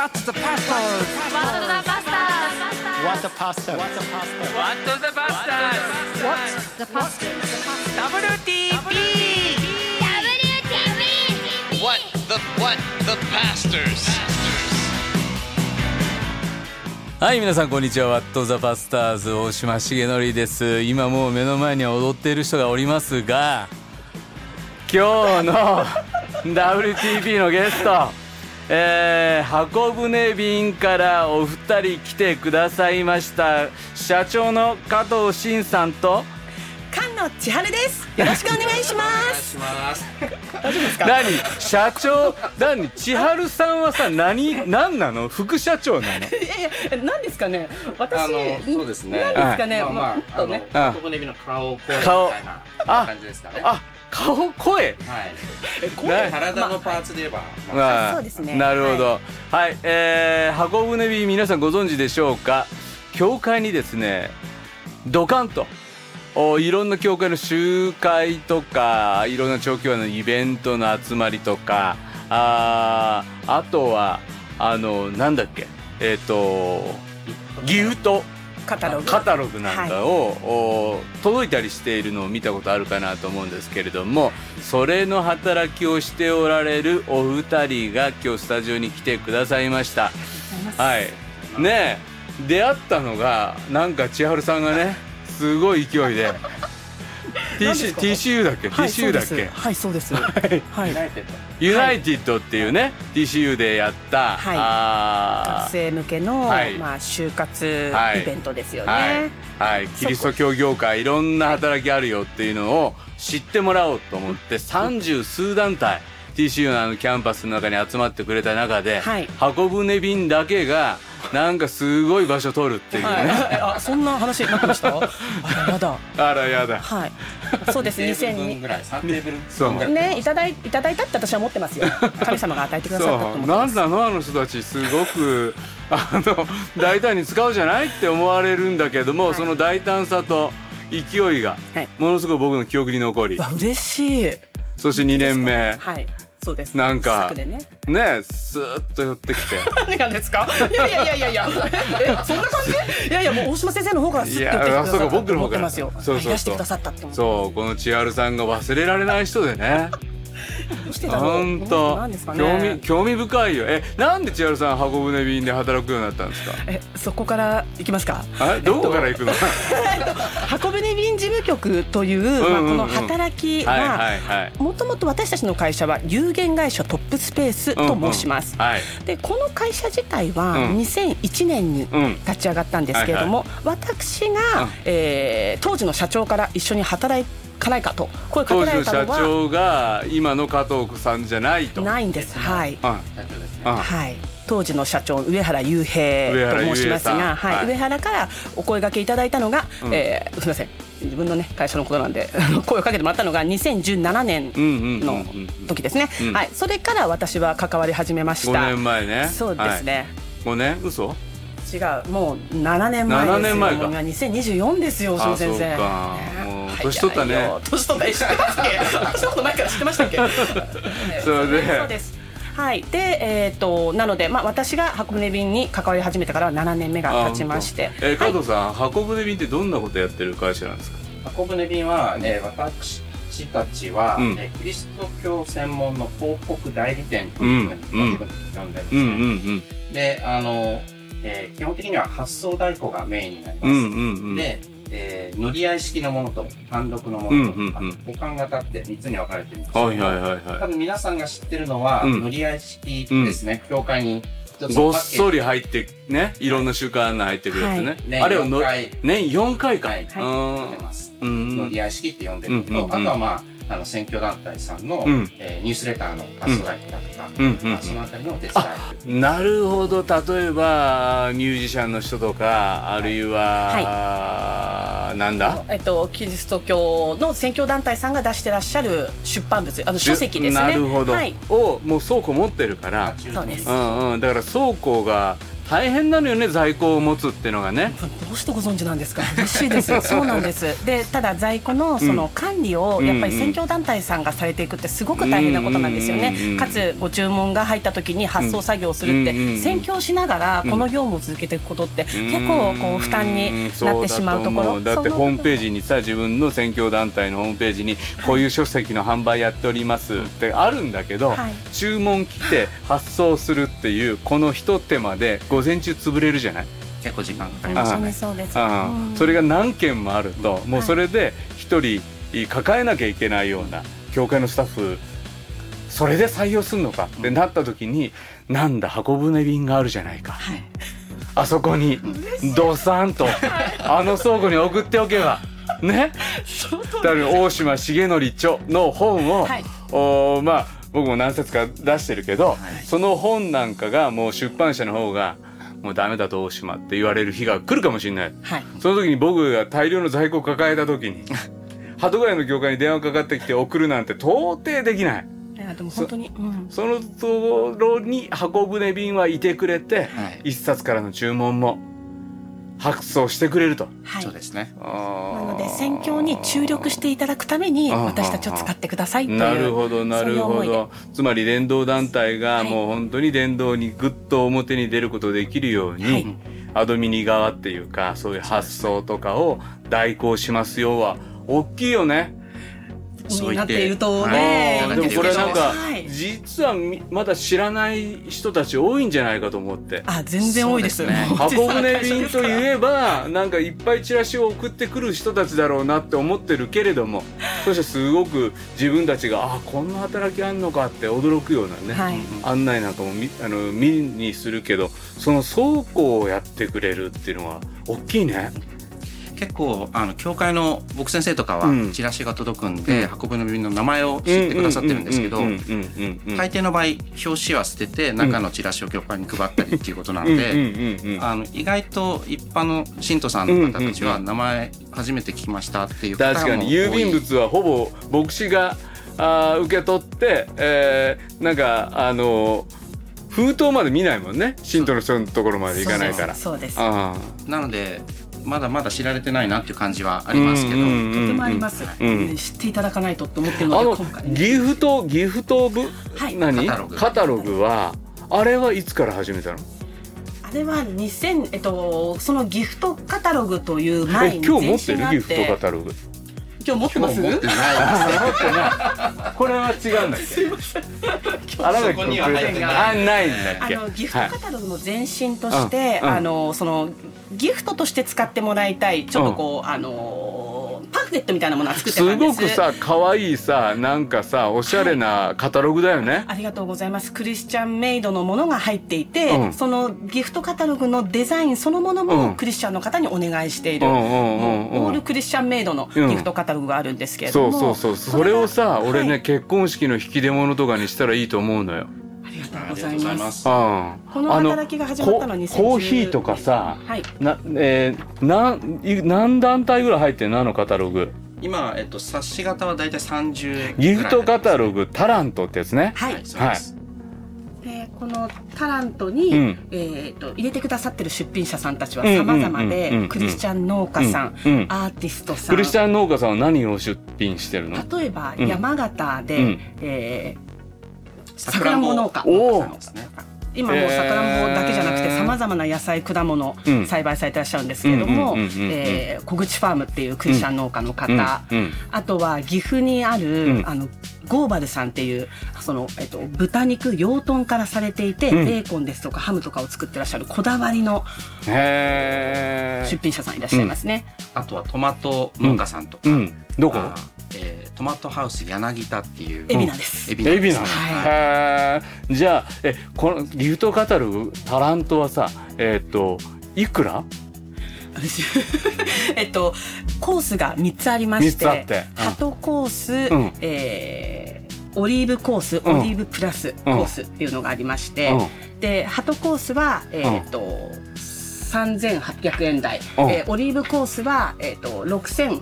What's the pasta? What the pasta? What the pasta? What the pasta? What the Bastards What? The pasta. WTP WTP. What the what the pastors? はい皆さんこんにちはワットザバスターズ大島重則です今もう目の前には踊っている人がおりますが今日の WTP のゲストえー、箱舟便からお二人来てくださいました社長の加藤真さんと菅野千春です。よろしくお願いします。大丈夫ですか？何？社長？何？千春さんはさ何？何なの？副社長なの？いやいや、何ですかね？私、あのそうですね何ですかね？まあまあ、もっとね。あの、小舟火の顔、声みたい顔なあ感じですかね。あ顔声？はい。な体のパーツで言えば、まあまあそうですね。なるほど。はい、えー、箱舟便皆さんご存知でしょうか？教会にですねドカンとおいろんな教会の集会とかいろんな長期のイベントの集まりとかあーあとはあのなんだっけ？えっ、とギフトカタログ。カタログなんかを、お届いたりしているのを見たことあるかなと思うんですけれどもそれの働きをしておられるお二人が今日スタジオに来てくださいました。はい。ねえ。出会ったのがなんか千春さんがねすごい勢いで TC TCU だっけ？はい TCU だっけ、はい、そうです。はい。ユナイテッド。ユナイテッドっていうね、TCU でやった、学生向けの、はい。まあ就活はい。イベントですよね。はい、はい、キリスト教業界いろんな働きあるよっていうのを知ってもらおうと思って三十数団体 TCU のあのキャンパスの中に集まってくれた中で、はい。箱舟便だけがなんかすごい場所取るっていうね、はい。えあ、そんな話になってました？あら、やだ。あらやだはい。そうです。テーブル分2002ぐらい、三テーブルそう。ね、いただい、いただいたって私は思ってますよ。神様が与えてくださったと思そうってます。なんなのあの人たちすごくあの大胆に使うじゃないって思われるんだけども、はいその大胆さと勢いがはいものすごい僕の記憶に残り、わ、嬉しい。そして2年目はい。そうです。なんかね。ねスーッと寄ってきて 何がですか？いやいやいやいやいや。え、そんな感じ？いやいや、もう大島先生の方からすって言ってくださったいやあそうか僕との方から思ってますよ。そうそうそう。そうこの千春さんが忘れられない人でね してだろう？本当なんですか興味ね。興味深いよ。えなんで千春さん箱舟便で働くようになったんですか？え、そこから行きますか？あどこから行くの、箱舟便事務局という、まあ、この働きはもともと私たちの会社は有限会社トップスペースと申します。でこの会社自体はうん。2001年にうん立ち上がったんですけれども、私が、うん。えー当時の社長から一緒に働かないかと。声かけら当時の社れたのは長が今の加藤さんじゃないと。ないんです。はい。あ社長ですね。あはい。当時の社長上原雄平と申しますが、はい。はい。上原からお声掛けいただいたのが、うん。えーすみません。自分のね会社のことなんで声をかけてもらったのが2017年うんうんうんのうん。時ですね、うん。はい。それから私は関わり始めました。5年前ね。そうですね、はい、5年？嘘？違うもう7年前ですよ。7年前か。今2024ですよ大島先生。あそうか。もうね年取ったね。年取ったえ知ってますっけ私のこと前から知ってましたっけ？それで そうです。はい。でえっ、となのでまあ私が箱舟便に関わり始めてからは7年目が経ちまして。え加藤さん、箱舟便ってどんなことやってる会社なんですか？箱舟便は、えー私たちは、うん。えーキリスト教専門の広告代理店というふうにうん呼んでるんですね。うんうん。で、あの、えー基本的には発送代行がメインになります。うんうんうん。うんで、えー乗り合い式のものと単独のものと、うんうんうん。保管型って3つに分かれてるんですけどはいはいはい。多は分皆さんが知ってるのは、うん。乗り合い式ですね、教会に一ついごっそり入ってねいろんな習慣案内入ってくるやつね、年あれをの4回。年4回か、はい、うん。出てます。うん乗り合い式って呼んでるのと、うんうんうん。あとはまあ、あの選挙団体さんの、うん。えーニュースレターの発送代行だとか、うんうんうん。まあそのあたりのお手伝い。なるほど。例えばミュージシャンの人とかあるいは、はなんだ？えっと、キリスト教の宣教団体さんが出してらっしゃる出版物あの書籍ですね。なるほど、はい。をもう倉庫持ってるから。そうです。うんうん。だから倉庫が大変なのよね在庫を持つっていうのがね。どうしてご存知なんですか？嬉しいです。そうなんです。でただ在庫のその管理をやっぱり宣教団体さんがされていくってすごく大変なことなんですよね、うんかつご注文が入った時に発送作業をするって、うん宣教しながらこの業務を続けていくことって結構こう負担になってしまうところ。んだってホームページにさ自分の宣教団体のホームページにこういう書籍の販売やっておりますってあるんだけど、はい。注文来て発送するっていうこの一手間で午前中潰れるじゃない？結構時間かかります。あ本当にそうです、あうん。それが何件もあるともうそれで一人抱えなきゃいけないような教会のスタッフそれで採用するのか？ってなった時になんだ箱舟便があるじゃないか、はい。あそこにドサンとあの倉庫に送っておけば。ね？だから大島重則著の本を、はい。おーまあ僕も何冊か出してるけど、その本なんかがもう出版社の方がもうダメだと大島って言われる日が来るかもしれない。はい。その時に僕が大量の在庫を抱えた時に 鳩ヶ谷の業界に電話かかってきて送るなんて到底できない。でも本当に、うん、そのところに箱舟便はいてくれて、はい。一冊からの注文も発送してくれると。はい。そうですね。なので宣教に注力していただくために私たちを使ってくださいというなるほどなるほそういう思いど。つまり伝道団体がはい。もう本当に伝道にぐっと表に出ることできるように、はい。アドミニ側っていうかそういう発想とかを代行しますよは大きいよね。でになっているとね、はい。でもこれなんか、はい。実はみまだ知らない人たち多いんじゃないかと思って。あ全然多いです。そうですね。箱舟便といえばなんかいっぱいチラシを送ってくる人たちだろうなって思ってるけれどもそしてすごく自分たちがあこんな働きあんのかって驚くようなね、はい。案内なんかもみあの見にするけどその倉庫をやってくれるっていうのは大きいね。結構あの教会の僕先生とかはうん。チラシが届くんで、うん。箱舟便の名前を知ってくださってるんですけど大抵の場合表紙は捨てて中のチラシを教会に配ったりっていうことなので、あの意外と一般の信徒さんの方たちは名前初めて聞きましたっていう方も確かに。郵便物はほぼ牧師があー受け取って、えーなんかあの封筒まで見ないもんね。信徒の人のところまで行かないから。そうです。あなのでまだまだ知られてないなっていう感じはありますけど、うんうんうんとてもあります、うん。知っていただかないとって思ってるあのので今回。ギフトギフト部、はい。何？カタログ。カタログはあれはいつから始めたの？あれは2000えっとそのギフトカタログという前にえ今日持ってる？ギフトカタログ今日持ってます？持ってないこれは違うんだっけ？すいません。あそこには入ってない。あないんだっけ？あのギフトカタログの前身として、うんうん。あのそのギフトとして使ってもらいたい。ちょっとこう、あのパンフレットみたいなものを作ってたすんです。ごくさ可愛いさなんかさおしゃれなカタログだよね、ありがとうございます。クリスチャンメイドのものが入っていて、うん。そのギフトカタログのデザインそのものうん。もクリスチャンの方にお願いしている、オールクリスチャンメイドのギフトカタログがあるんですけれども、そうそうそうそれをさが俺ね、はい結婚式の引き出物とかにしたらいいと思うのよ。ありがとうごありがざいまとうございます。この働きが始まったのはあ2010ココーヒーとかさ、はい。なえー、なんい何団体ぐらい入ってんのあのカタログ？今、えっと、冊子型はだいたい30ギフトカタロググタラントってやつね。はい、はいそうです、でこのタラントに、うん。えー、と入れてくださってる出品者さんたちは様々で、クリスチャン農家さん、うんうん。アーティストさん。クリスチャン農家さんは何を出品してるの？例えばうん。山形で、うん。えーさくらんぼ。農家。おー。ですね今もうさくらんぼだけじゃなくてさまざまな野菜果物うん。栽培されてらっしゃるんですけれども小口ファームっていうクリスチャン農家の方、あとは岐阜にある、うん。あのゴーバルさんっていうその、えっと、豚肉養豚からされていて、うん。ベーコンですとかハムとかを作ってらっしゃるこだわりのへ出品者さんいらっしゃいますね。あとはトマト農家さんとか、えうん。どこ？あえートマトハウス柳田っていう海老名です。海老名。エビなの、はへえじゃあえこのギフトカタログタラントはさえっ、といくら？えっとコースが3つありまして三つあって。うんハトコース、うん。えーオリーブコース、うん。オリーブプラスコースっていうのがありまして、うでハトコースは、えーっと3800円台、うん。えーオリーブコースは、えー、と6800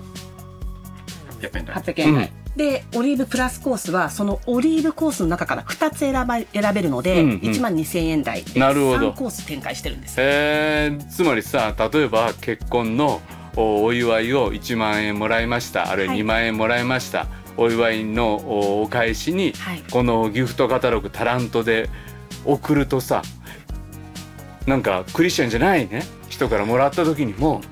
100円台円。台、でオリーブプラスコースはそのオリーブコースの中から2つ選ば選べるので、うんうん。1万2000円台。でなるほど。3コース展開してるんです。えー。つまりさ例えば結婚のおお祝いを1万円もらいました。あるいははい。2万円もらいました、お祝いのおお返しに、はい。このギフトカタログタラントで送るとさなんかクリスチャンじゃないね。人からもらった時にも、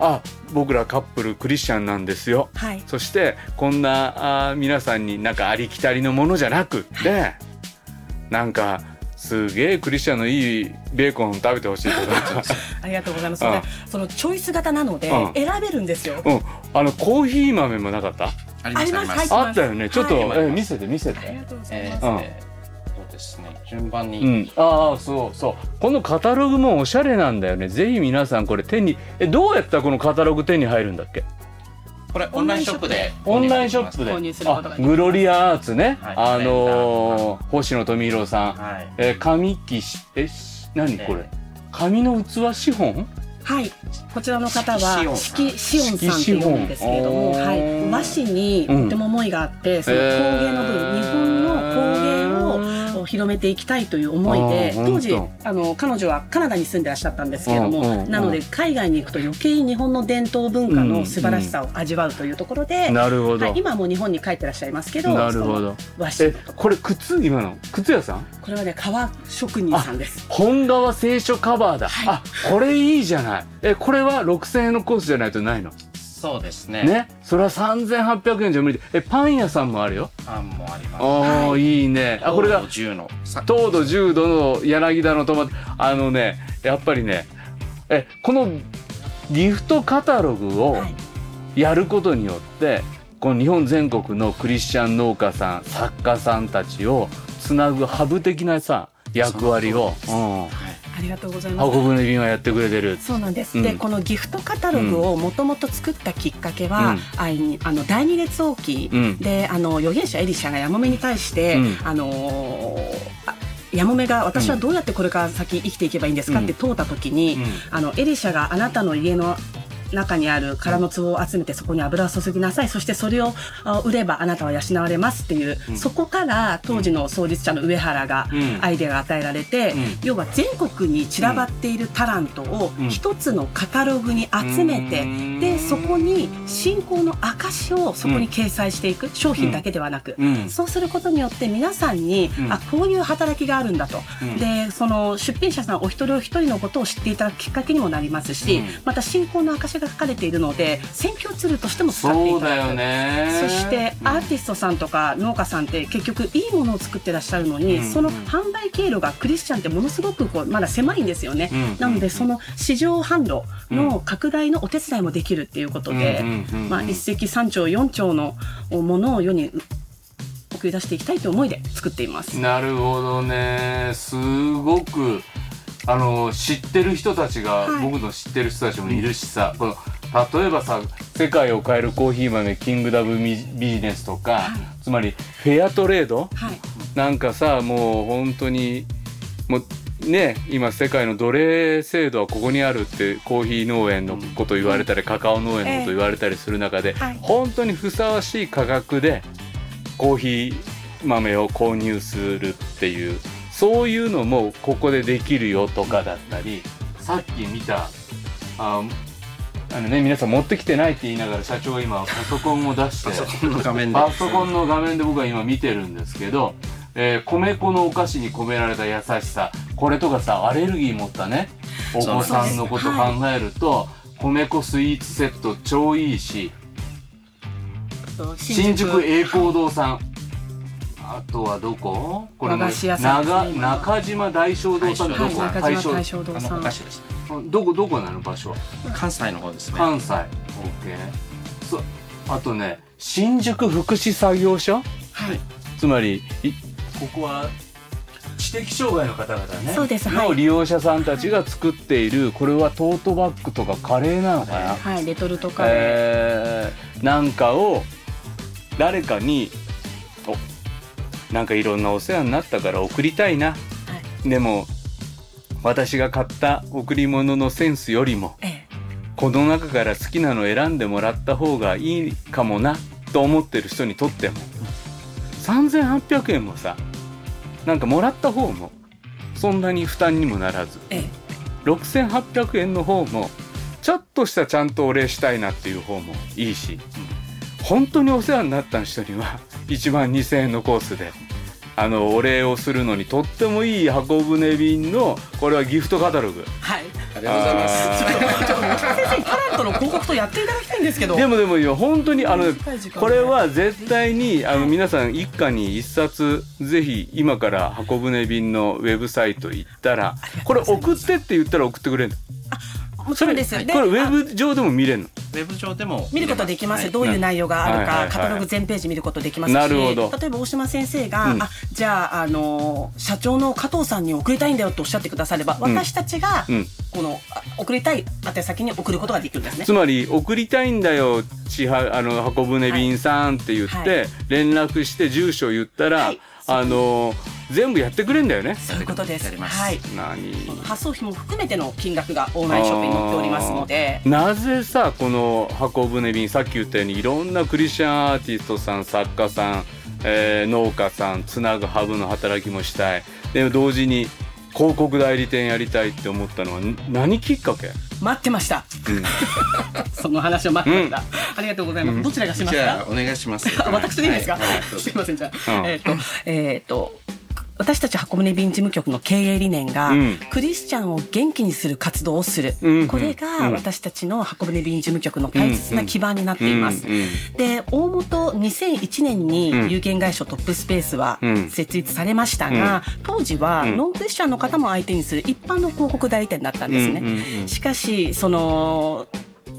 あ僕らカップルクリスチャンなんですよ。はい。そしてこんなあー皆さんになんかありきたりのものじゃなくってなんかすげえクリスチャンのいいベーコン食べてほしいとか、ありがとうございます、うん。でそのチョイス型なのでうん。選べるんですよ、うん、あのコーヒー豆もなかった？ありますあったよね。ちょっと、はい。え見せて見せありてがとうございえます、えーですね順番に、うん、ああそうそう。このカタログもおしゃれなんだよね。ぜひ皆さんこれ手にえどうやったらこのカタログ手に入るんだっけ？これオンラインショップでオンラインショップで。購入することができます。あグロリアアーツね、はい。あのー星野富弘さん、はい。えー紙木しえし何これ、え紙の器資本？はい、こちらの方は四四季シオンさんって読むんですけれども、はい、和紙にとても思いがあって、その工芸の分、日本の工芸を広めていきたいという思いで、当。時本あの彼女はカナダに住んでらっしゃったんですけれども、なので海外に行くと余計に日本の伝統文化の素晴らしさを味わうというところで、なるほど、はい、今はもう日本に帰ってらっしゃいますけど、なるほど。和紙えこれ靴今の？靴屋さん？これはね革職人さんです。本革聖書カバーだ、はい。あこれいいじゃない。えこれは6000円のコースじゃないとないの？そうですね。ね。それは3800円じゃ無理。でえパン屋さんもあるよ。パンもあります。ああ、はい。い、いね。あこれが10の。さ糖度10度の柳田のトマト。あのねやっぱりねえこのギフトカタログをはい。やることによってこの日本全国のクリスチャン農家さん作家さんたちをつなぐハブ的なさ役割を、うん、ありがとうございます。やってくれてる。そうなんです、うん。でこのギフトカタログをもともと作ったきっかけは、うん。あいあの第二列王記うん。であの預言者エリシャがヤモメに対して、うん。あのーあヤモメが私はどうやってこれから先生きていけばいいんですかって問うた時に、うん。あのエリシャがあなたの家の中にある空の壺を集めてそこに油を注ぎなさい。そしてそれをあ売ればあなたは養われますっていう、そこから当時の創立者の上原がうん。アイデアが与えられて、うん。要は全国に散らばっているタラントをうん。一つのカタログに集めて、うん。でそこに信仰の証をそこに掲載していく、商品だけではなく、うん。そうすることによって皆さんに、うん。あこういう働きがあるんだと、うん。でその出品者さんお一人お一人のことを知っていただくきっかけにもなりますし、うん。また信仰の証が書かれているので選挙ツールとしても使っていただく。そそしてアーティストさんとか農家さんって結局いいものを作ってらっしゃるのに、うん。その販売経路がクリスチャンってものすごくこうまだ狭いんですよね、うん。なのでその市場販路の拡大のお手伝いもできるっていうことで、うんうんうんうん。まあ、一石三鳥四鳥のものを世に送り出していきたいという思いで作っています。なるほどね。すごくあの知ってる人たちが、はい。僕の知ってる人たちもいるしさ、この例えばさ世界を変えるコーヒー豆キングダムビジネスとか、つまりフェアトレード？はい。なんかさもう本当にもうね今世界の奴隷制度はここにあるってコーヒー農園のこと言われたり、カカオ農園のこと言われたりする中で、はい。本当にふさわしい価格でコーヒー豆を購入するっていうそういうのもここでできるよとかだったりさっき見たああのね皆さん持ってきてないって言いながら社長が今パソコンを出してパソコンの画面で。パソコンの画面で僕は今見てるんですけど、えー米粉のお菓子に込められた優しさこれとかさアレルギー持ったねお子さんのこと考えると、米粉スイーツセット超いいし新宿栄光堂さんあとはどこ？これも中島大正堂さんどこ、はい、中大正島大正堂あさんどこどこなの場所？は関西の方ですね。関西。OK そうあとね新宿福祉作業所？はい。つまりいここは知的障害の方々ね。そうですはい。の利用者さんたちが作っているこれはトートバッグとかカレーなのかな、はいレトルトカレー、えーなんかを誰かにおなんかいろんなお世話になったから送りたいな、でも私が買った贈り物のセンスよりもええ。この中から好きなのを選んでもらった方がいいかもなと思ってる人にとっても3800円もさなんかもらった方もそんなに負担にもならずええ。6800円の方もちょっとしたちゃんとお礼したいなっていう方もいいし本当にお世話になった人には1万2000円のコースであのお礼をするのにとってもいい箱舟便のこれはギフトカタログ。はい。ありがとうございます。ちょっとちょっと先生タラントの広告とやっていただきたいんですけど。でもでもいや本当にあのこれは絶対にあの皆さん一家に一冊ぜひ今から箱舟便のウェブサイト行ったらこれ送ってって言ったら送ってくれるのもちろんですこれでこれウェブ上でも見れるの？ウェブ上でも見ることできます、はい。どういう内容があるか、はい。はい。はい。カタログ全ページ見ることできますし。なるほど。例えば大島先生が、うん。あじゃあ、あの社長の加藤さんに送りたいんだよとおっしゃってくだされば、私たちが、うん。このあ送りたい宛先に送ることができるんですね。つ。まり送りたいんだよちはあの箱舟便さんって言って、はい。連絡して住所言ったら、はいあの全部やってくれんだよねそういうことです。はい。何？発送費も含めての金額がオンラインショップに載っておりますので。なぜさこの箱舟便さっき言ったようにいろんなクリスチャンアーティストさん作家さん、えー農家さんつなぐハブの働きもしたいで同時に広告代理店やりたいって思ったのはん何きっかけ、待ってました。うん。その話を待ってました。ありがとうございます。どちらがしますか？じゃあお願いします。あ私でいいですか、はい。はい。どうぞすいません。じゃあ、うん。えっ、とえっ、と私たち箱舟便事務局の経営理念が、うん。クリスチャンを元気にする活動をする、うんこれがうん。私たちの箱舟便事務局の大切な基盤になっています。うんうんで大元2001年にうん有限会社トップスペースはうん。設立されましたが、当時はうん。ノンクリスチャンの方も相手にする一般の広告代理店だったんですね。しかしその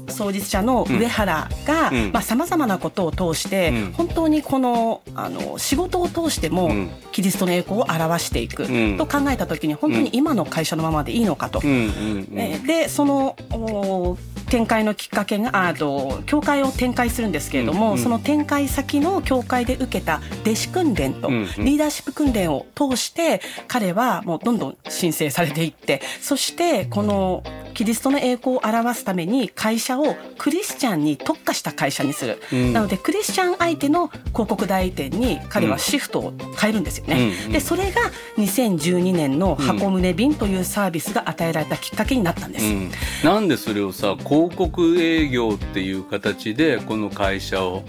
創実者の上原がうん。さまざ、まなことを通して、うん。本当にこのあの仕事を通しても、うん。キリストの栄光を表していく、うん。と考えた時に本当に今の会社のままでいいのかと。でそのお展開のきっかけがあと教会を展開するんですけれども、うん。うん。その展開先の教会で受けた弟子訓練と、リーダーシップ訓練を通して彼はもうどんどん申請されていってそしてこのキリストの栄光を表すために会社をクリスチャンに特化した会社にする、うん。なのでクリスチャン相手の広告代理店に彼はシフトを変えるんですよね、うん。でそれが2012年の箱舟便というサービスが与えられたきっかけになったんです、うん、なんでそれをさ広告営業っていう形でこの会社を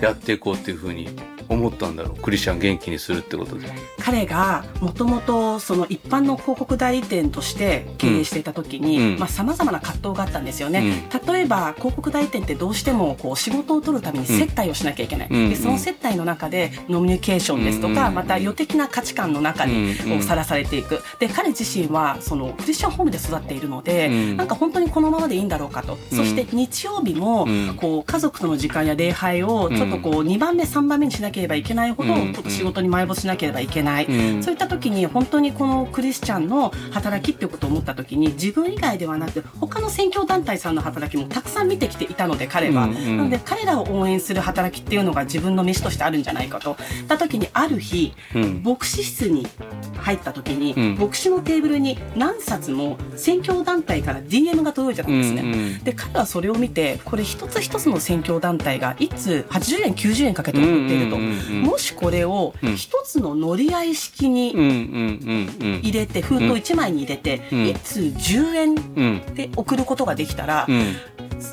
やっていこうっていうふうに思ったんだろう。クリスチャン元気にするってことで。彼がもともとその一般の広告代理店として経営していた時に、うん。まあ様々な葛藤があったんですよね、例えば広告代理店ってどうしてもこう仕事を取るために接待をしなきゃいけない、うん。でその接待の中でノミニケーションですとか、うん。また予的な価値観の中にうん。さらされていく。で彼自身はそのクリスチャンホームで育っているので、うん。なんか本当にこのままでいいんだろうかと、そして日曜日もうん。こう家族との時間や礼拝をちょっとこう2番目3番目にしなければいけないほど、うんちょっと仕事に埋没しなければいけない、うんそういった時に本当にこのクリスチャンの働きっていうことを思った時に自分以外ではなく他の宣教団体さんの働きもたくさん見てきていたので彼は、なので彼らを応援する働きっていうのが自分の飯としてあるんじゃないかと。た時にある日、うん。牧師室に入った時に、うん。牧師のテーブルに何冊も宣教団体から DM が届いてたんですね。で彼はそれを見てこれ一つ一つの宣教団体がいつ80円90円かけて送っていると、もしこれをうん。一つの乗り合い式に入れて封筒1枚に入れて、うん。いつ10円うんで送ることができたら、うん。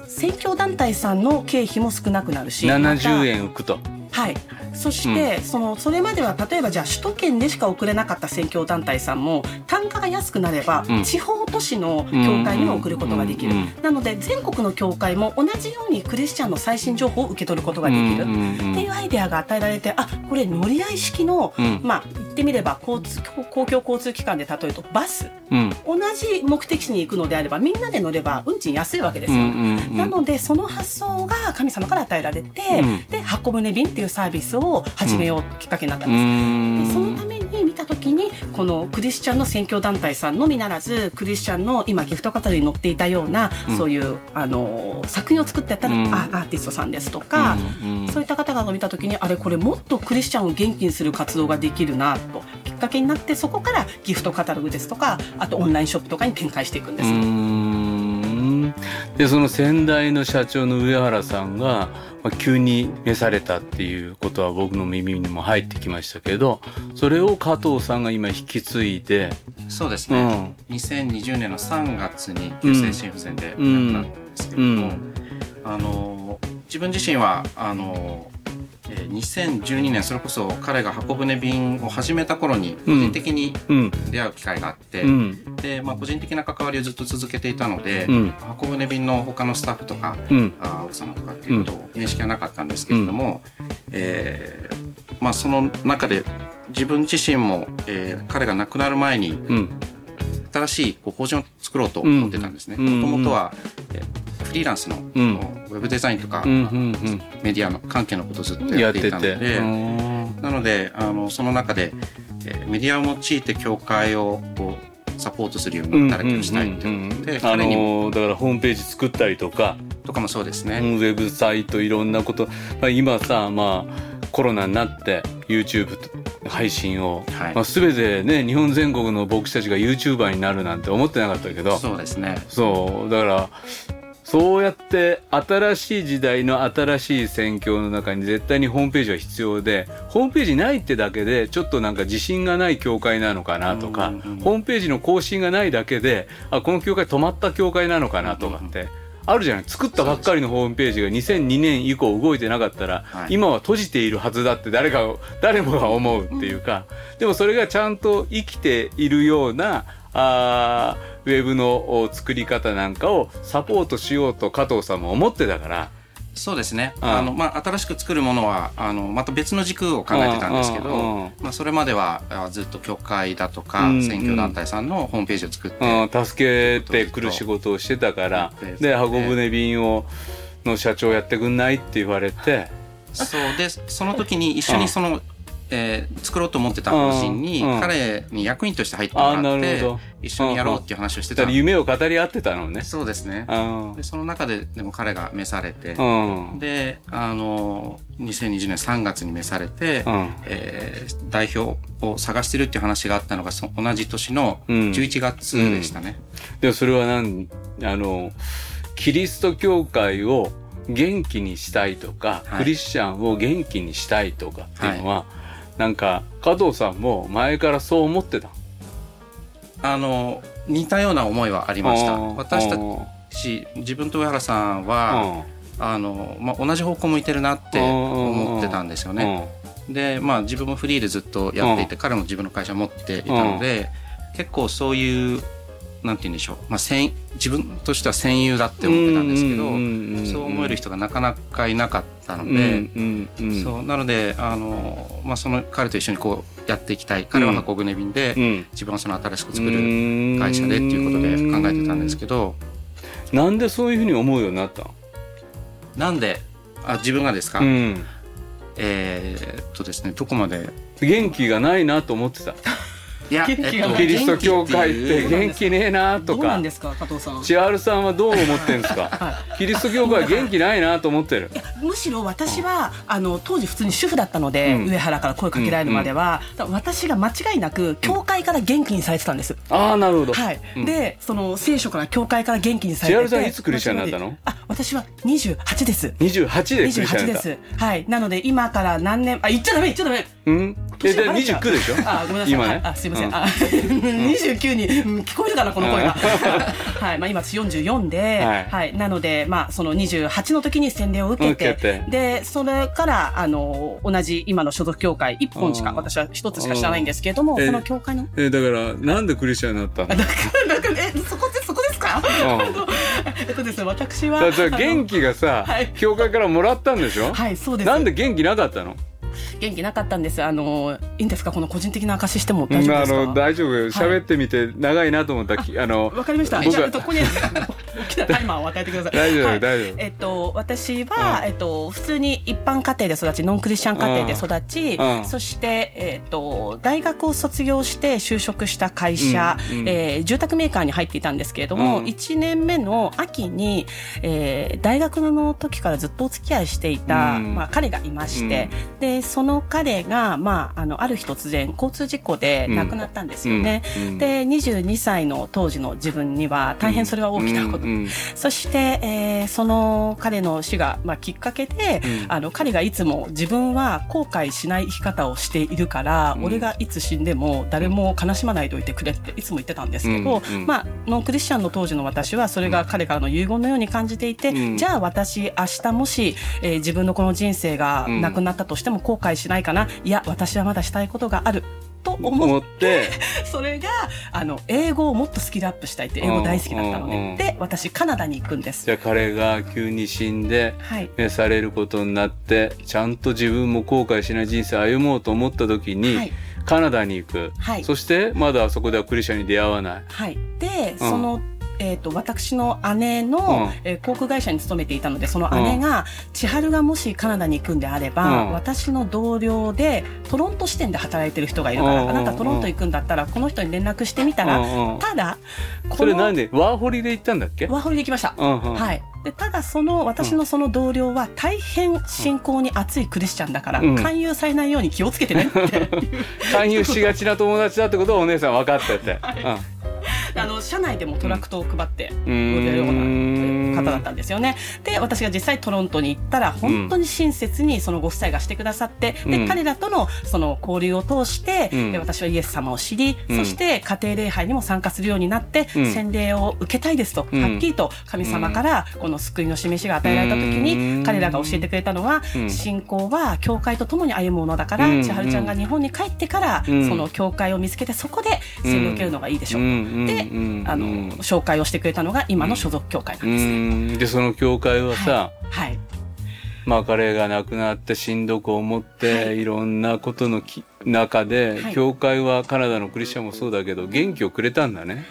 宣教団体さんの経費も少なくなるしまた70円浮くと。はい。そして、そのそれまでは例えばじゃあ首都圏でしか送れなかった宣教団体さんも単価が安くなれば、うん。地方都市の教会にも送ることができる、なので全国の教会も同じようにクリスチャンの最新情報を受け取ることができる、っていうアイデアが与えられてあこれ乗り合い式の、うん。まあ言ってみれば交通公共交通機関で例えるとバス。うん。同じ目的地に行くのであればみんなで乗れば運賃安いわけですよ、なのでその発想が神様から与えられて、うん。で箱舟便っていうサービスを始めようきっかけになったんうです。そのために見た時にこのクリスチャンの宣教団体さんのみならずクリスチャンの今ギフトカタログに載っていたような、うん。そういうあの作品を作ってやったら、うん。あアーティストさんですとか、うんうん。そういった方々を見た時にあれこれもっとクリスチャンを元気にする活動ができるなときっかかけになってそこからギフトカタログですとかあとオンラインショップとかに展開していくんです。うーんでその先代の社長の上原さんが、まあ、急に召されたっていうことは僕の耳にも入ってきましたけどそれを加藤さんが今引き継いでそうですね、2020年の3月に急性心不全で亡くなったんですけれども、うん。あの自分自身はあのえー2012年それこそ彼が箱舟便を始めた頃に個人的にうん。出会う機会があって、うん。で、まあ、個人的な関わりをずっと続けていたので、うん。箱舟便の他のスタッフとか、うん。あ奥様とかっていうことを認識はなかったんですけれども、えーまあ、その中で自分自身も、えー彼が亡くなる前にうん。新しいこう法人を作ろうと思ってたんですね。うん。もともとは、えーフリーランスの、うん。ウェブデザインとか、うんうんメディアの関係のことをずっとうんやっていたので、うん。なのであのその中で、えーメディアを用いて教会をこうサポートするような働きをしたいって思って、あ彼にものだからホームページ作ったりとか、とかもそうですね。うんウェブサイトいろんなこと、まあ、今さまあコロナになって YouTube 配信を、はい。まあ、全てね日本全国の牧師たちが YouTuber になるなんて思ってなかったけど。そうですね。そう。だからそうやって新しい時代の新しい宣教の中に絶対にホームページは必要でホームページないってだけでちょっとなんか自信がない教会なのかなとか、うんうんうんホームページの更新がないだけであこの教会止まった教会なのかなとかって。あるじゃない？作ったばっかりのホームページが2002年以降動いてなかったら、はい。今は閉じているはずだって誰か誰もが思うっていうかでもそれがちゃんと生きているようなあーウェブのお作り方なんかをサポートしようと加藤さんも思ってたから。そうですね。うん。あの、まあ、新しく作るものは、あの、また別の軸を考えてたんですけど、まあ、それまでは、あずっと教会だとか、うんうん。選挙団体さんのホームページを作って、うん、助けてくる仕事をしてたからで箱舟便をの社長やってくんないって言われて。そうで、その時に一緒にその、えー作ろうと思ってた法人に、うんうん。彼に役員として入ってもあらって一緒にやろうっていう話をしてただから夢を語り合ってたのね。そうですね。うんで、その中で、でも彼が召されて、うん。で、あの、2020年3月に召されて、うん。えー代表を探してるっていう話があったのが、そ同じ年のうん。11月でしたね。でもそれは何？あのキリスト教会を元気にしたいとか、はい。クリスチャンを元気にしたいとかっていうのは、なんか加藤さんも前からそう思ってた？あの、似たような思いはありました。うん。私たうんち、自分と上原さんは、あの、まあ、同じ方向向いてるなって思ってたんですよね。で、まあ自分もフリーでずっとやっていて、彼も自分の会社を持っていたので、結構そういう、なんて言うんでしょう。まあ、戦自分としては戦友だって思ってたんですけど、そう思える人がなかなかいなかったので、そうなのであの、まあ、その彼と一緒にこうやっていきたい。彼は箱舟便で、うん。自分はその新しく作る会社でっていうことで考えてたんですけど。なんでそういうふうに思うようになったのなんであ自分がですか、うん。えーっとですねどこまで？元気がないなと思ってたいや、元気がないキリスト教会って元気ねえなとか。どうなんですか加藤さん。千春さんはどう思ってんですか？キリスト教会は元気ないなと思ってるむしろ私はあの当時普通に主婦だったので、うん。上原から声かけられるまでは、だから私が間違いなく教会から元気にされてたんです、ああなるほど。はい、うん。でその聖書から教会から元気にされてて。いつクリスチャンになったの？あ私は28です。28でクリスチャン28になったです。はい。なので今から何年あ言っちゃダメ言っちゃダメ。うん？えじゃあ年がバレちゃう。29でしょ？あごめんなさい。今ね。はいあすいません、うん。あ 29に、うん聞こえるかなこの声が。はい。まあ今私44で、ははい。いなのでまあその28の時に洗礼を受けてて。でそれからあの同じ今の所属教会1本しかうん私は1つしか知らないんですけれどもえその教会の？えだからなんでクリスチャンになったの？だからだからえそこでそこですか？えっとですね私はだからあの元気がさ、はい。教会からもらったんでしょ、はいそうです。なんで元気なかったの？元気なかったんです。あのいいんですか？この個人的な証ししても大丈夫あですか？の大丈夫。よ喋ってみて長いなと思ったき、あのわかりました。じゃあ、えっとここに、大きなタイマーを与えてください。大丈夫はい。大丈夫。えっと、私は、うん。えっと、普通に一般家庭で育ち、ノンクリスチャン家庭で育ち、うん。そして、えっと、大学を卒業して就職した会社、うんうん。えー住宅メーカーに入っていたんですけれども、うん。1年目の秋に、えー大学の時からずっとお付き合いしていた、うん。まあ、彼がいまして、で、その彼が、まあ、あの、ある日突然、交通事故で亡くなったんですよね。うん。うん。で、22歳の当時の自分には、大変それは大きなこと。そして、えーその彼の死が、まあ、きっかけで、うん。あの、彼がいつも自分は後悔しない生き方をしているから、うん。俺がいつ死んでも誰も悲しまないでおいてくれっていつも言ってたんですけど、まあ、ノンクリスチャンの当時の私はそれが彼からの遺言のように感じていて、うん。じゃあ私明日もし、えー自分のこの人生がなくなったとしても後悔しないかな、いや、私はまだしたいことがある。と思って。それが、あの、英語をもっとスキルアップしたいって、英語大好きだったのうんうんうん。で、で、私、カナダに行くんです。じ。ゃあ彼が急に死んではい。召されることになってちゃんと自分も後悔しない人生を歩もうと思った時に、はい。カナダに行く、はい。そしてまだそこではクリスチャンに出会わない。はい。で、その、えっ、と、私の姉の、うん。えー航空会社に勤めていたので、その姉が、千春がもしカナダに行くんであれば、うん。私の同僚で、トロント支店で働いてる人がいるから、うんあなたトロント行くんだったら、この人に連絡してみたら、うんうんただ、こそれなんででワーホリで行ったんだっけ？ワーホリで行きました。うんうん。はい。で、ただその、私のその同僚は大変信仰に熱いクリスチャンだから、うん。勧誘されないように気をつけてねって。勧誘しがちな友達だってことをお姉さん分かってて、あの、社内でもトラクトを配ってくうん方だったんですよね。で、私が実際トロントに行ったら、本当に親切にそのご夫妻がしてくださって、うん。で、彼らとのその交流を通して、うん。で私はイエス様を知り、うん。そして家庭礼拝にも参加するようになって、うん。洗礼を受けたいですと、うん。はっきりと神様からこの救いの示しが与えられた時に、うん。彼らが教えてくれたのは、うん。信仰は教会と共に歩むものだから、うん。千春ちゃんが日本に帰ってから、うん。その教会を見つけて、そこで洗礼を受けるのがいいでしょう。うん。で、うん。あの、紹介をしてくれたのが今の所属教会なうんです。ね。ん。でその教会はさ、はい。まあ彼が亡くなってしんどく思って、、はい。ろんなことのき中で、はい。教会はカナダのクリスチャンもそうだけど元気をくれたんだね。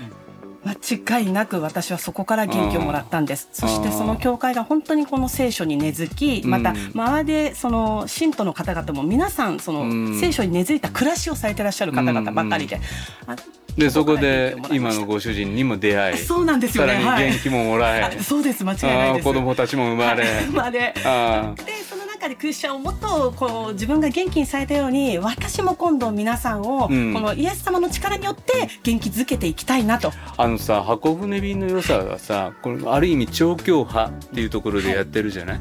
間違いなく私はそこから元気をもらったんです。そしてその教会が本当にこの聖書に根付き、うんまた周りでその信徒の方々も皆さんそうんの聖書に根付いた暮らしをされてらっしゃる方々ばかりで。あでそこで今のご主人にも出会いそうなんですよね。さらにはい元気ももらえ、あそうです、間違いないです。子供たちも生まれ、はい生まれ。あでその中でクリスチャンをもっとこう自分が元気にされたように私も今度皆さんをこうんのイエス様の力によって元気づけていきたいなと。あのさ箱舟便の良さはさこれある意味調教派っていうところでやってるじゃない、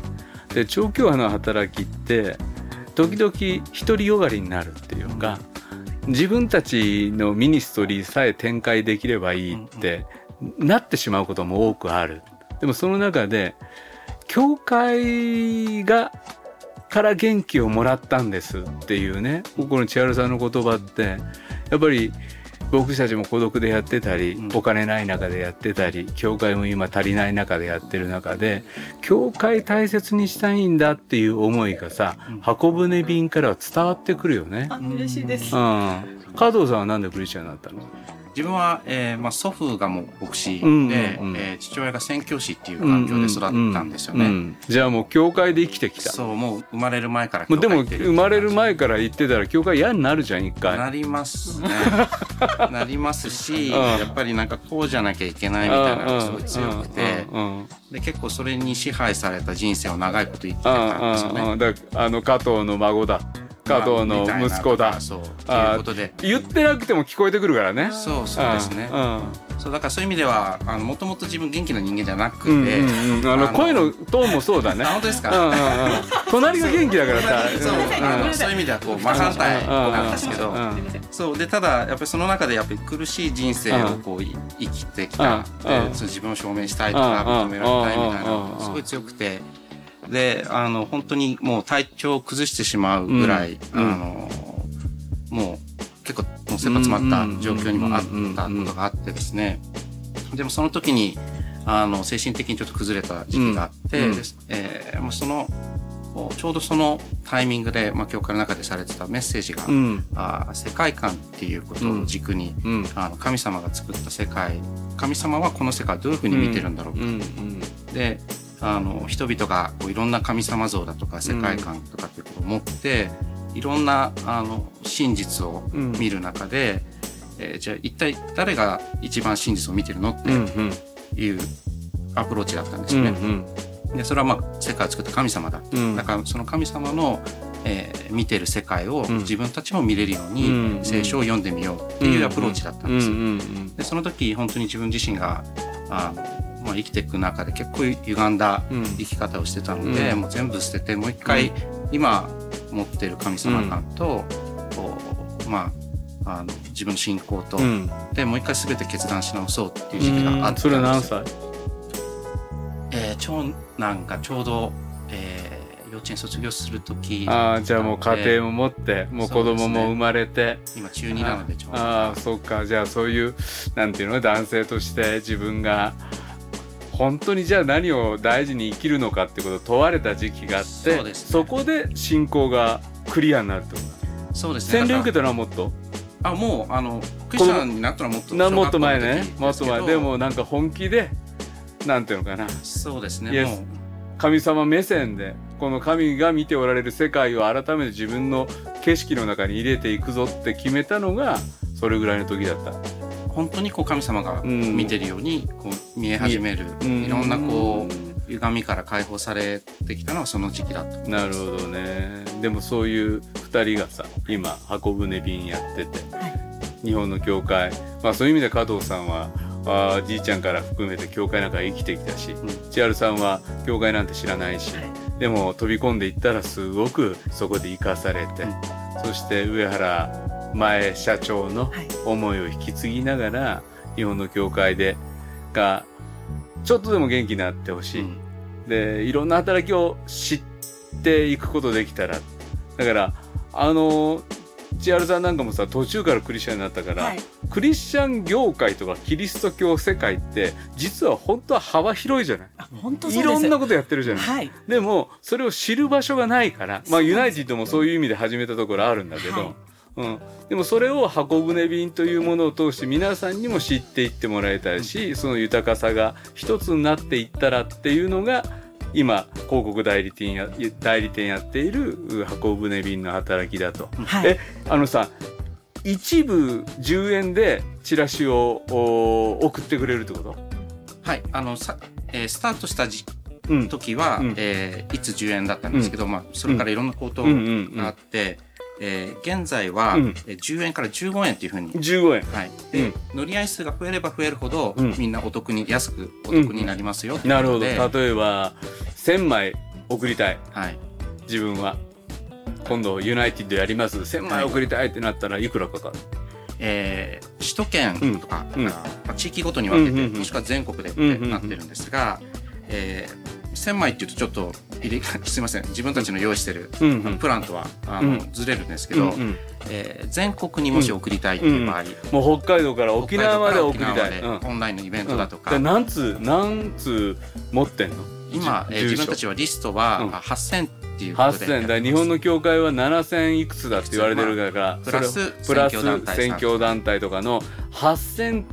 で調教派の働きって時々独りよがりになるっていうか自分たちのミニストリーさえ展開できればいいってなってしまうことも多くある。でもその中で教会がから元気をもらったんですっていうねここの千春さんの言葉ってやっぱり僕たちも孤独でやってたり、うんお金ない中でやってたり教会も今足りない中でやってる中で教会大切にしたいんだっていう思いがさ、箱舟便からは伝わってくるよね。あ嬉しいです。うん、加藤さんはなんでクリスチャンになったの？自分は、えーまあ、祖父がもう牧師で、うんうんうん。えー父親が宣教師っていう環境で育ったんですよね。うんうんじゃあもう教会で生きてきた。そうもう生まれる前からでも生まれる前から言ってたら教会嫌になるじゃん一な回。りますね。なりますし、ん。やっぱりなんかこうじゃなきゃいけないみたいなのがすごい強くて。うんうん。うんで結構それに支配された人生を長いこと生きてうんたんですよね。あの加藤の孫だ加藤の息子だ。そうっていうことで。言ってなくても聞こえてくるからね。そうそうですね。うん。そうだからそういう意味ではあのもともと自分元気な人間じゃなくて、うんうんうん。あの声のトーンもそうだね。あ本当ですか、うんうんうん。隣が元気だからさ。そううん。あのそういう意味ではこう真反対なんですけど、うん。そうでただやっぱりその中でやっぱり苦しい人生をこうい生きてきた、うん。でそう自分を証明したいとかうん認められたいみたいなすごい強くてであの本当にもう体調を崩してしまうぐらい、うん。あのもう結構もう切羽詰まった状況にもあったことがあってですね。でもその時にあの精神的にちょっと崩れた時期があって、うん。えーもうそのちょうどそのタイミングで、まあ、教会の中でされてたメッセージが、うん。あー世界観っていうことを軸に、うん。あの神様が作った世界。神様はこの世界をどういうふうに見てるんだろうか、うん。うん。であの人々がこういろんな神様像だとか世界観とかってことを持って、いろんなあの真実をうん。見る中で、えーじゃあ一体誰が一番真実を見てるのってうんうん。いうアプローチだったんですうんよね。でそれはまあ世界を作った神様だ、うん。だからその神様の、えー見てる世界をうん。自分たちも見れるように、うん聖書を読んでみようっていうアプローチだったんですよ。うんうん。でその時本当に自分自身があの、まあ、生きていく中で結構歪んだうん。生き方をしてたので、うん。もう全部捨ててもう一回、今持ってる神様感と、こうまああの自分の信仰と、うん。でもう一回全て決断し直そうっていう時期があったんですそれは何歳？えー長男がちょうど、えー幼稚園卒業する時ああじゃあもう家庭も持ってもう子供も生まれて。今中2なのでちょうどああそっか。じゃあそういうなんていうの？男性として自分が本当にじゃあ何を大事に生きるのかってことを問われた時期があってね。こで信仰がクリアになるってこと。そうですね。洗礼受けたのはもっと？らあもうあのクリスチャンになったのはもっとなもっと前ねもっと前。でもなんか本気でなんていうのかな。そうですね。もう神様目線でこの神が見ておられる世界を改めて自分の景色の中に入れていくぞって決めたのがそれぐらいの時だった。本当にこう神様がうん。見てるようにこう見え始める、うん。いろんなこう歪みから解放されてきたのはその時期だった。なるほどね。でもそういう2人がさ今箱舟便やってて、日本の教会。まあそういう意味で加藤さんはあーじいちゃんから含めて教会なんか生きてきたし、千春さんは教会なんて知らないし、でも飛び込んでいったらすごくそこで生かされて、そして上原前社長のはい。思いを引き継ぎながら日本の教会でがちょっとでも元気になってほしい、うん。でいろんな働きを知っていくことできたら。だからあの千春さんなんかもさ途中からクリスチャンになったから、はい。クリスチャン業界とかキリスト教世界って実は本当は幅広いじゃない。あ本当いろんなことやってるじゃない、はい。でもそれを知る場所がないからまあユナイティッドもそういう意味で始めたところあるんだけど、はいうん、でもそれを箱舟便というものを通して皆さんにも知っていってもらいたいしその豊かさが一つになっていったらっていうのが今広告代理店や代理店やっているう箱舟便の働きだと。はい。えあのさ一部10円でチラシをお送ってくれるってこと？はい。あのさ、えースタートした時うん。時は、うん。えーいつ10円だったんですけど、まあ、それからいろんなことうんうんうんがあって、えー現在は、うん。えー10円から15円っていうふうに、15円。はい、で、うん。乗り合い数が増えれば増えるほど、うん。みんなお得に安くお得になりますよなるほど。例えば1000枚送りたい。はい、自分は。今度ユナイティッドやります。1000枚送りたいってなったらいくらかかる、えー首都圏とか、うん。まあ地域ごとに分けて、もしくは全国でってなってるんですが、えー1000枚っていうとちょっと入れすいません。自分たちの用意してる、プランとはあの、うん。ずれるんですけど、うえー全国にもし送りたいっていう場合、もう北海道から沖縄まで送りたい。オンラインのイベントだとか、何通何通持ってんの？今、えー自分たちはリストは、うん。あ8000っていうことで。8000だ日本の教会は7000いくつだって言われてるから、プラスそれをプラス宣教団体さん宣教団体とかの8000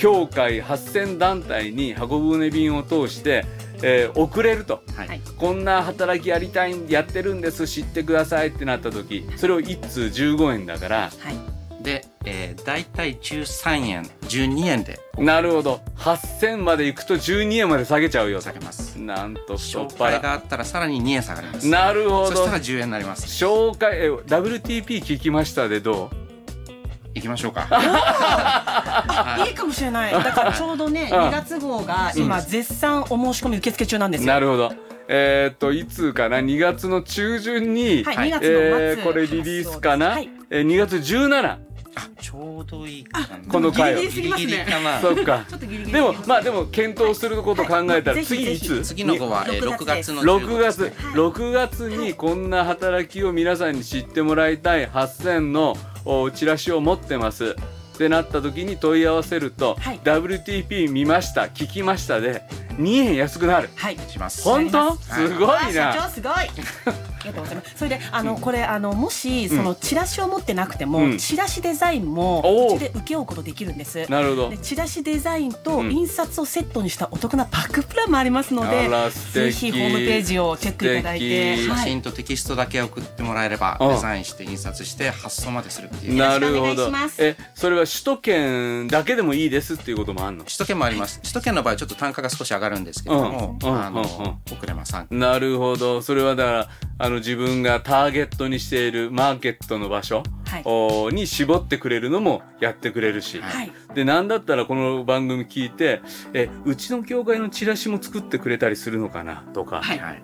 教会8000団体に箱舟便を通して、えー送れると。はい。こんな働きやりたいんやってるんです知ってくださいってなった時それを1通15円だからはい。で、えー、大体13円12円で。なるほど。8000まで行くと12円まで下げちゃうよと。下げます。なんと紹介腹があったらさらに2円下がります。なるほど。そしたら10円になります。紹介え WTP 聞きましたでどう？行きましょうか。あ いいかもしれない。だからちょうどねうん。2月号が今絶賛お申し込み受付中なんですよ。なるほど。えーっといつかな？2月の中旬に、はいはい2月の末えーこれリリースかな、はい。えー2月17あちょうどいいかなこの回を。ギリギリすぎますねそっか。でもまあでも検討することを考えたら次いつ？次の号は、えー、6 6月の6 15月。ですね6月にこんな働きを皆さんに知ってもらいたい8000のおチラシを持ってます。ってなった時に問い合わせると、はい。WTP 見ました。聞きましたで2円安くなる。はい。します。本当？すすごいあ社長なすごい。ありがとうございますそれであのこれあのもしそのチラシを持ってなくても、うん。チラシデザインもうちで請け負うことできるんです。なるほど。でチラシデザインとうん。印刷をセットにしたお得なパックプランもありますのあで、ぜ敵。ひホームページをチェックいただいて、写真とテキストだけ送ってもらえればうん。デザインして印刷して発送までするっていう。なるほど。えそれは首都圏だけでもいいですっていうこともあんの？首都圏もあります。首都圏の場合ちょっと単価が少し上がるんですけれども、うん。うん。あの、遅れまさん。なるほど。それはだからあの自分がターゲットにしているマーケットの場所、はい。おに絞ってくれるのもやってくれるし、はい。でなんだったらこの番組聞いてえうちの教会のチラシも作ってくれたりするのかな？とか、はい。はい。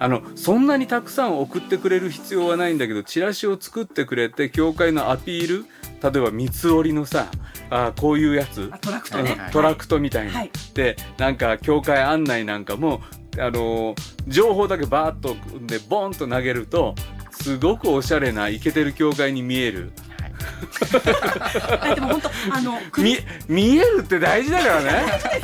あのそんなにたくさん送ってくれる必要はないんだけどチラシを作ってくれて教会のアピール例えば三つ折りのさあこういうやつ。あトラクトね、うんトラクトみたいな、はい。でなんか教会案内なんかもあの情報だけバーッとでボンと投げるとすごくおしゃれなイケてる教会に見える。はい。でも本当あのクみリ見えるって大事だからね。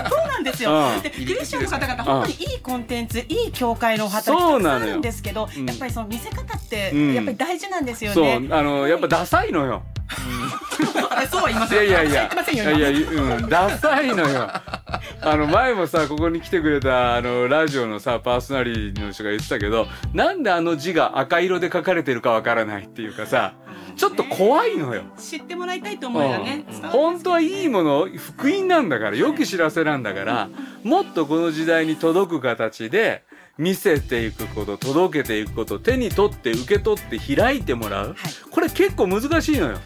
そうなんですよ。うん。でクリスチャンの方々本当にいいコンテンツ、いい教会の働きそうなのよ。たくあるんですけど、うん。やっぱりその見せ方ってうん。やっぱり大事なんですよね。あのやっぱダサいのよ。あそうは言いまいせん。やいやいや。言ってませんいやいやうん。ダサいのよ。あの前もさここに来てくれたあのラジオのさパーソナリティの人が言ってたけどなんであの字が赤色で書かれてるかわからないっていうかさちょっと怖いのよ。知ってもらいたいと思いがね。伝わる本当はいいもの福音なんだから良き知らせなんだからもっとこの時代に届く形で見せていくこと届けていくこと手に取って受け取って開いてもらう。はい。これ結構難しいのよ。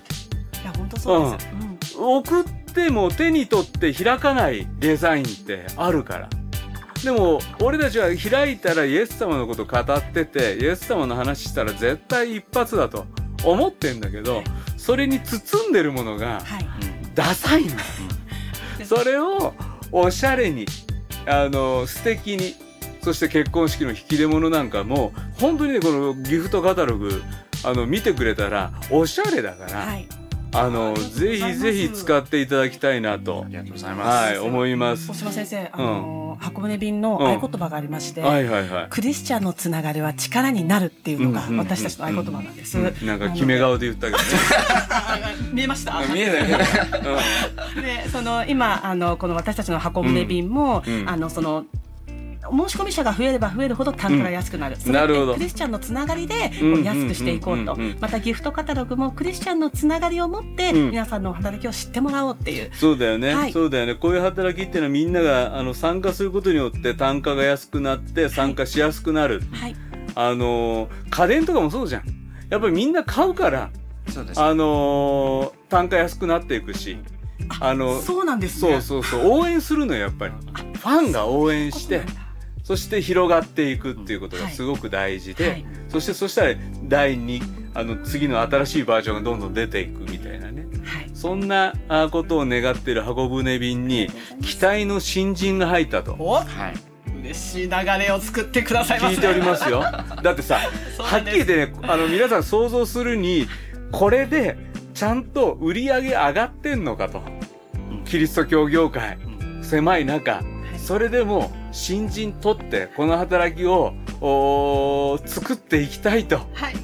いや本当そうです。うん。送っても手に取って開かないデザインってあるから。でも俺たちは開いたらイエス様のこと語っててイエス様の話したら絶対一発だと。思ってんだけどそれに包んでるものがはい。ダサいの、それをおしゃれにあの素敵にそして結婚式の引き出物なんかも本当にねこのギフトカタログあの見てくれたらおしゃれだから、はい。あのぜひぜひ使っていただきたいなとありがとうございます、はい思います。大島先生、あの箱舟便の合言葉がありまして。はいはいはい。クリスチャンのつながりは力になるっていうのがうんうんうん。私たちの合言葉なんです。うん。なんか決め顔で言ったけどね。見えました？見えないで その今あのこの私たちの箱舟便も、うん。うん。あのその申し込み者が増えれば増えるほど単価が安くなる、それなるほど。クリスチャンのつながりで安くしていこうと、うんうん。うんうんまたギフトカタログもクリスチャンのつながりを持って、うん。皆さんの働きを知ってもらおうっていう。そうだよね、はい。そうだよね。こういう働きっていうのはみんながあの参加することによって単価が安くなって参加しやすくなる、はい。あの家電とかもそうじゃん。やっぱりみんな買うからそうですあの単価安くなっていくしあのそうなんですね。そうそうそう。応援するのよやっぱり。ファンが応援してそして広がっていくっていうことがすごく大事で、はい。そしてそしたら第2あの次の新しいバージョンがどんどん出ていくみたいなね。はい。そんなあことを願っている箱舟便に期待の新人が入ったと。おはい。嬉しい流れを作ってくださいますね。聞いておりますよ。だってさはっきり言ってねあの皆さん想像するにこれでちゃんと売り上げ上がってんのかと。キリスト教業界。狭い中。それでも新人取ってこの働きを作っていきたいと。はい。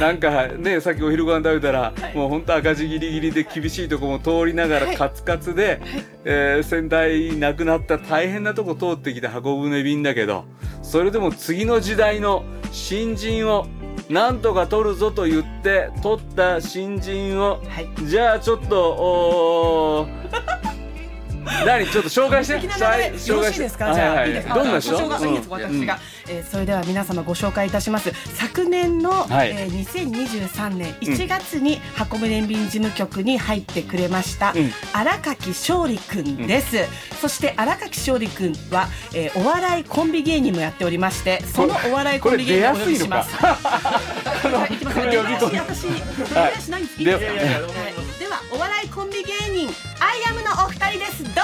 なんかねさっきお昼ご飯食べたら、はい。もうほんと赤字ギリギリで厳しいとこも通りながはい。らカツカツで、えー先代亡くなった大変なとこ通ってきた箱舟便だけどそれでも次の時代の新人をなんとか取るぞと言って取った新人をはい。じゃあちょっとおー 何ちょっと紹介して。よろしいですか、じゃあ、はいはい。ですか？どんな人私が、えーそれでは皆様ご紹介いたします。昨年の、はい。えー2023年1月に箱舟便事務局に入ってくれました、うん。荒垣勝利くんです、そして荒垣勝利くんは、えーお笑いコンビ芸人もやっておりましてそのお笑いコンビ芸人をお呼びします。はい行きます私私ないんですではお笑いコンビ芸人アイアムのお二人です。どうぞ。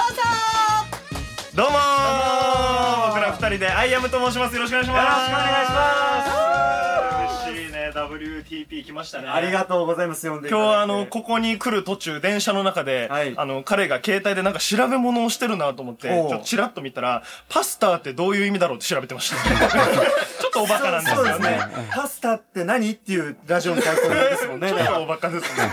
どうもー。僕ら二人でアイアムと申します。よろしくお願いします。よろしくお願いします。嬉しいね。ね WTP 来ましたね。ありがとうございます。呼んでいただいて。日はあのここに来る途中電車の中で、はい。あの彼が携帯でなんか調べ物をしてるなと思ってちょっとチラッと見たらパスターってどういう意味だろうって調べてました ちょっとおバカなんですよね。そうですね。パスタって何？っていうラジオのタイトルですもんね。ちょっとおバカですね。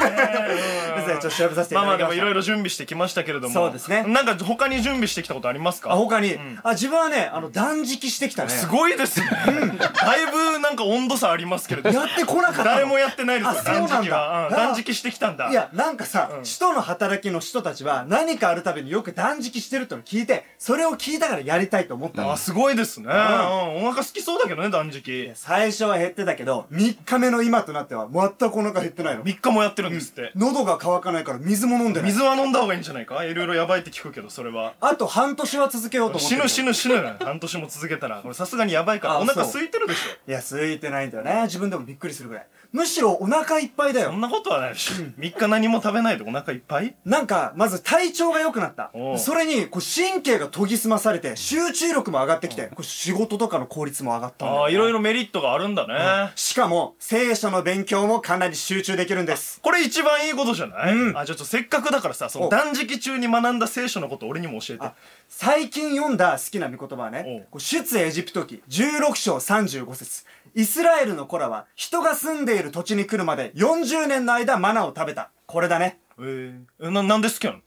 ですねちょっと調べさせていまあまあただきました。でもいろいろ準備してきましたけれども。そうですね。なんか他に準備してきたことありますか？あ他に、あ自分はねあの断食してきたね。すごいですね。だいぶなんか温度差ありますけれどやってこなかったの。誰もやってないですよあそうなんだ。断食は、うん。あ断食してきたんだ。いやなんかさ、首都の働きの人たちは何かあるたびによく断食してるってのを聞いてそれを聞いたからやりたいと思ったの。あすごいですね、うん、お腹空きそうだけどね断食。最初は減ってたけど3日目の今となっては全くお腹減ってないの。3日もやってるんですって、喉が渇かないから水も飲んでない。水は飲んだ方がいいんじゃないか？いろいろやばいって聞くけどそれは。あと半年は続けようと思って死るぬ死ぬ死ぬ半年も続けたら。これさすがにやばいから。あお腹空いてるでしいや空いてないんだよね。自分でもびっくりするぐらいむしろお腹いっぱいだよ。ょそんなことはないし3日何も食べないでお腹いっぱい？なんかまず体調が良くなった。それにこう神経が研ぎ澄まされて集中力も上がってきてこう仕事とかの効率も上がったんだああいろいろメリットがあるんだね、しかも聖書の勉強もかなり集中できるんです。これ一番いいことじゃない、うん。あじゃあちょっとせっかくだからさそのお断食中に学んだ聖書のこと俺にも教えて。あ最近読んだ好きな御言葉はおね出エジプト記16章35節イスラエルの子らは人が住んでいる土地に来るまで40年の間マナを食べた。これだね。えー、えななんで好きなの？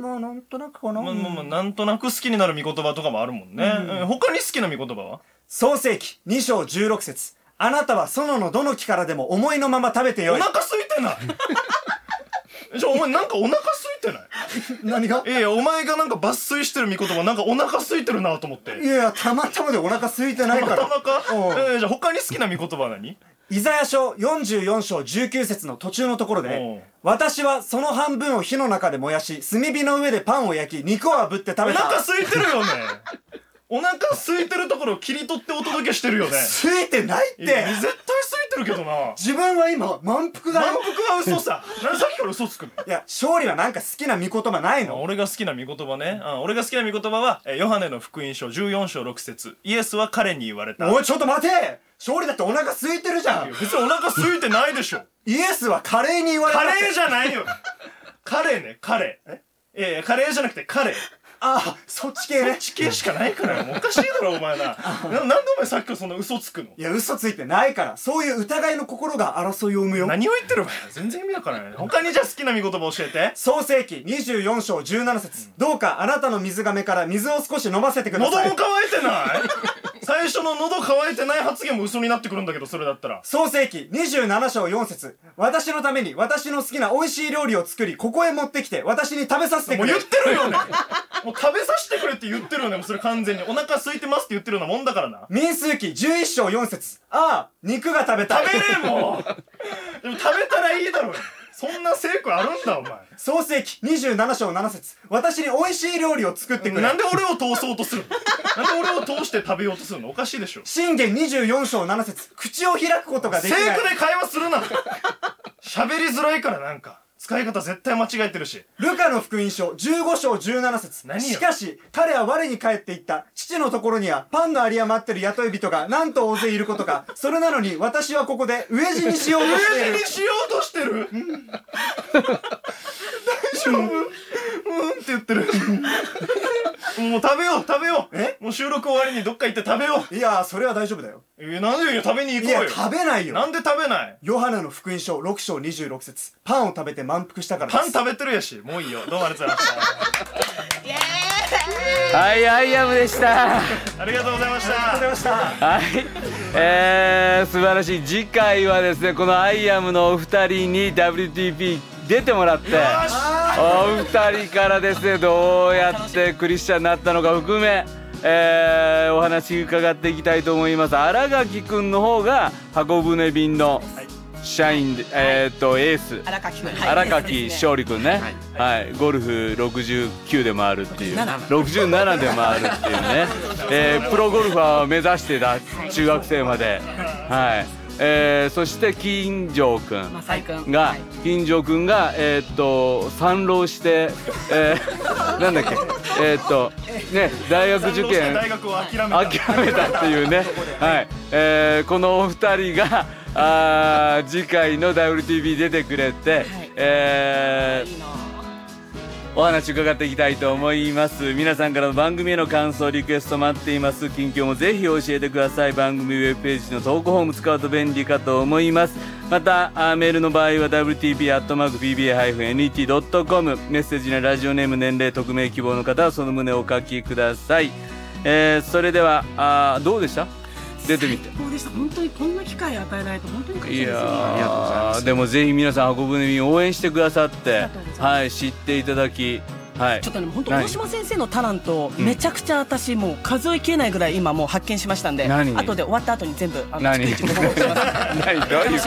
まあなんとなくかな、まあまあまあなんとなく好きになる御言葉とかもあるもんね、うん。他に好きな御言葉は？創世記2章16節。あなたは園のどの木からでも思いのまま食べてよい。お腹空いてない。じゃあお前なんかお腹空いてない。何が？いやいやお前がなんか抜粋してる御言葉なんかお腹空いてるなと思って。いやいやたまたまでお腹空いてないかたらまたまか、えーじゃあ他に好きな御言葉は何イザヤ書44章19節の途中のところで私はその半分を火の中で燃やし炭火の上でパンを焼き肉を炙って食おべた。腹空いてるよねお腹空いてるところを切り取ってお届けしてるよね。空いてないっいやて絶対空いてるけどな。自分は今満腹だ満よ腹は嘘さ。なんでさっきから嘘つくの？いや勝利はなんか好きな御言葉ないの？俺が好きな御言葉ね、うん、俺が好きな御言葉は、えーヨハネの福音書14章6節。イエスは彼に言われた。おいちょっと待て。勝利だってお腹空いてるじゃん。別にお腹空いてないでしょ。イエスはカレーに言われたカレーじゃないよ。カレーね。カレー。いやいやカレーじゃなくてカレーああそっち系ね。地形しかないからよ。もうおかしいだろお前なななんでお前さっきからそんな嘘つくの？いや嘘ついてないから。そういう疑いの心が争いを生むよ。何を言ってるお前全然意味わからない。他にじゃあ好きな御言葉教えて。創世記24章17節。どうかあなたの水がめから水を少し飲ませてください。喉も乾いてない最初の喉乾いてない発言も嘘になってくるんだけどそれだったら。創世記27章4節。私のために私の好きな美味しい料理を作りここへ持ってきて私に食べさせてくれ。もう言ってるよね。もう食べさせてくれって言ってるよね。もうそれ完全に。お腹空いてますって言ってるようなもんだからな。民数記11章4節。ああ肉が食べたい。食べれえもうでも食べたらいいだろうよ。そんな成功あるんだお前創世記27章7節。私に美味しい料理を作ってくれ。なんで俺を通そうとするの？なんで俺を通して食べようとするの？おかしいでしょ。信玄24章7節。口を開くことがでセきない。ークで会話するな。喋りづらいからなんか使い方絶対間違えてるし。ルカの福音書15章17節。何よ。しかし彼は我に帰っていった。父のところにはパンの有り余ってる雇い人がなんと大勢いることか。それなのに私はここで飢え死にしようとしている。飢え死にしようとしてる？大丈夫？うん。って言ってる。もう食べよう食べよう。え？もう収録終わりにどっか行って食べよう。いやそれは大丈夫だよ。えなんでよ？いや食べに行こうよ。食べないよ。なんで食べない？ヨハネの福音書6章26節。パンを食べて満腹したからパン食べてるやしもういいよ。どうもありがとうございました。はいアイアムでした。ありがとうございました。ありがとうございました。はい、えー、素晴らしい。次回はですねこのアイアムのお二人に WTP 出てもらってお二人からですねどうやってクリスチャンになったのか含め、えーお話伺っていきたいと思います。新垣君の方が箱舟便の社員で、えーっとエース。荒垣君。荒垣勝利君ね、はい。ゴルフ69で回るっていう。67で回るっていうね、えープロゴルファーを目指してた。中学生まで。はい、えーそして金城君。が金城君がえーっと三浪して、えー なんだっけ？えーっとね大学受験。大学を諦めた。諦めたっていうね、はい。えーこのお二人が、あー次回の WTV 出てくれて、えーい。いなお話伺っていきたいと思います。皆さんからの番組への感想リクエスト待っています。近況もぜひ教えてください。番組ウェブページの投稿フォーム使うと便利かと思います。またあメールの場合は WTP.pba-net.com メッセージのラジオネーム年齢匿名希望の方はその旨をお書きください、えーそれではあーどうでした？出てみて。最高でした。本当にこんな機会与えられて本当に感謝です。いやありがとうございます。でもぜひ皆さん箱舟便応援してくださってはい知っていただきはい。ちょっとね本当何大島先生のタラントうん。めちゃくちゃ私もう数えきれないぐらい今もう発見しましたんで何後で終わった後に全部あの何逐一ご報告しま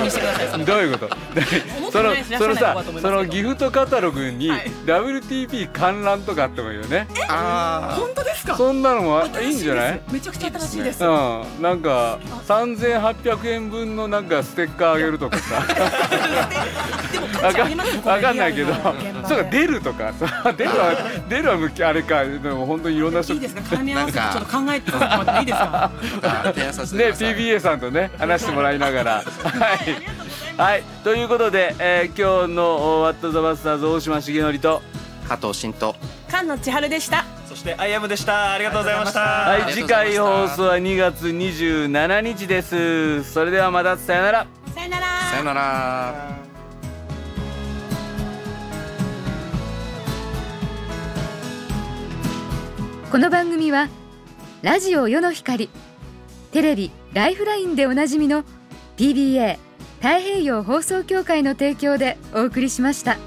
す。何？どういうこと？どういうこと？そのそのさそのギフトカタログにはい。WTP 観覧とかあってもいいよね。あ本当ですか？そんなのもいいんじゃない？ですめちゃくちゃ新しいです。うん。なんか3800円分のなんかステッカーあげるとかさ。でもわか価値ありますよかんないけど。そうか出るとか。さ出るは 出るは向きあれか。でも本当にいろんな人。いいですか？絡み合わせてちょっと考えてもらっていいですか？あ提案させてね PBA さんとね話してもらいながら。はい、はい、ということで、えー今日の「ワット・ザ・バスターズ」大島重則と。加藤真と。菅野千春でした。そしてアイアムでした。ありがとうございました。はい次回放送は2月27日です。それではまたさよなら。さよなら。さよなら。この番組はラジオ世の光テレビ「ライフライン」でおなじみの PBA 太平洋放送協会の提供でお送りしました。